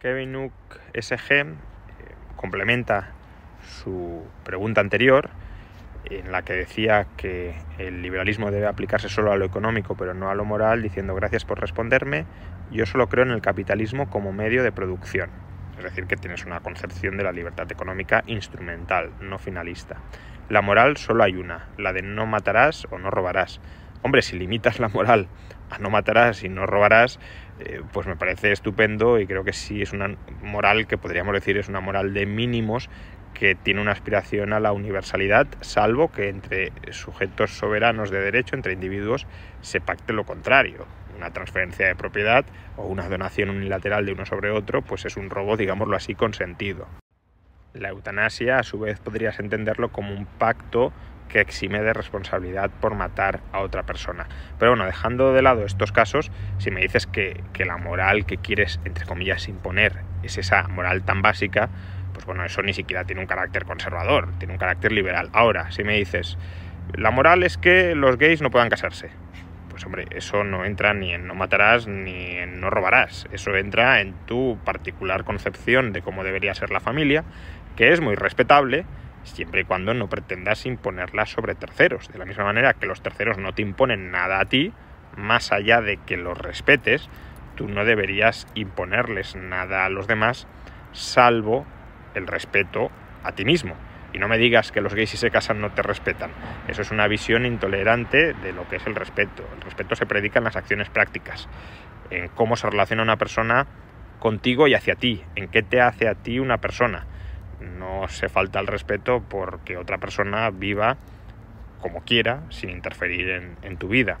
Kevin Nook SG eh, complementa su pregunta anterior en la que decía que el liberalismo debe aplicarse solo a lo económico pero no a lo moral, diciendo gracias por responderme, yo solo creo en el capitalismo como medio de producción. Es decir, que tienes una concepción de la libertad económica instrumental, no finalista. La moral solo hay una, la de no matarás o no robarás. Hombre, si limitas la moral a no matarás y no robarás, eh, pues me parece estupendo y creo que sí es una moral que podríamos decir es una moral de mínimos que tiene una aspiración a la universalidad, salvo que entre sujetos soberanos de derecho, entre individuos, se pacte lo contrario. Una transferencia de propiedad o una donación unilateral de uno sobre otro, pues es un robo, digámoslo así, consentido. La eutanasia, a su vez, podrías entenderlo como un pacto que exime de responsabilidad por matar a otra persona. Pero bueno, dejando de lado estos casos, si me dices que, la moral que quieres, entre comillas, imponer es esa moral tan básica, pues bueno, eso ni siquiera tiene un carácter conservador, tiene un carácter liberal. Ahora, si me dices, la moral es que los gays no puedan casarse, pues hombre, eso no entra ni en no matarás ni en no robarás, eso entra en tu particular concepción de cómo debería ser la familia, que es muy respetable, siempre y cuando no pretendas imponerla sobre terceros. De la misma manera que los terceros no te imponen nada a ti, más allá de que los respetes, tú no deberías imponerles nada a los demás, salvo el respeto a ti mismo. Y no me digas que los gays si se casan no te respetan. Eso es una visión intolerante de lo que es el respeto. El respeto se predica en las acciones prácticas, en cómo se relaciona una persona contigo y hacia ti, en qué te hace a ti una persona no se falta el respeto porque otra persona viva como quiera, sin interferir en, tu vida.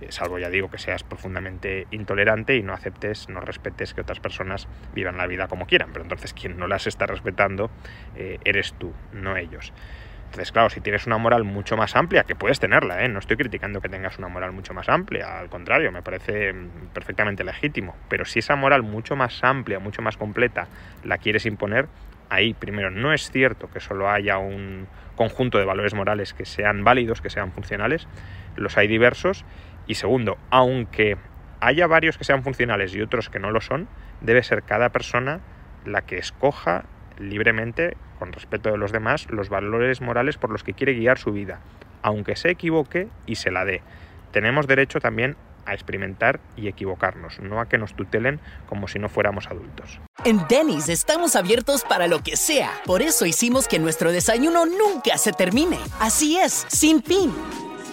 Eh, salvo, ya digo, que seas profundamente intolerante y no aceptes, no respetes que otras personas vivan la vida como quieran. Pero entonces quien no las está respetando eh, eres tú, no ellos. Entonces, claro, si tienes una moral mucho más amplia, que puedes tenerla, ¿eh? no estoy criticando que tengas una moral mucho más amplia, al contrario, me parece mm, perfectamente legítimo, pero si esa moral mucho más amplia, mucho más completa, la quieres imponer, ahí primero no es cierto que solo haya un conjunto de valores morales que sean válidos, que sean funcionales, los hay diversos, y segundo, aunque haya varios que sean funcionales y otros que no lo son, debe ser cada persona la que escoja libremente, con respeto de los demás, los valores morales por los que quiere guiar su vida, aunque se equivoque y se la dé. Tenemos derecho también a experimentar y equivocarnos, no a que nos tutelen como si no fuéramos adultos. En Denny's estamos abiertos para lo que sea. Por eso hicimos que nuestro desayuno nunca se termine. Así es, sin fin.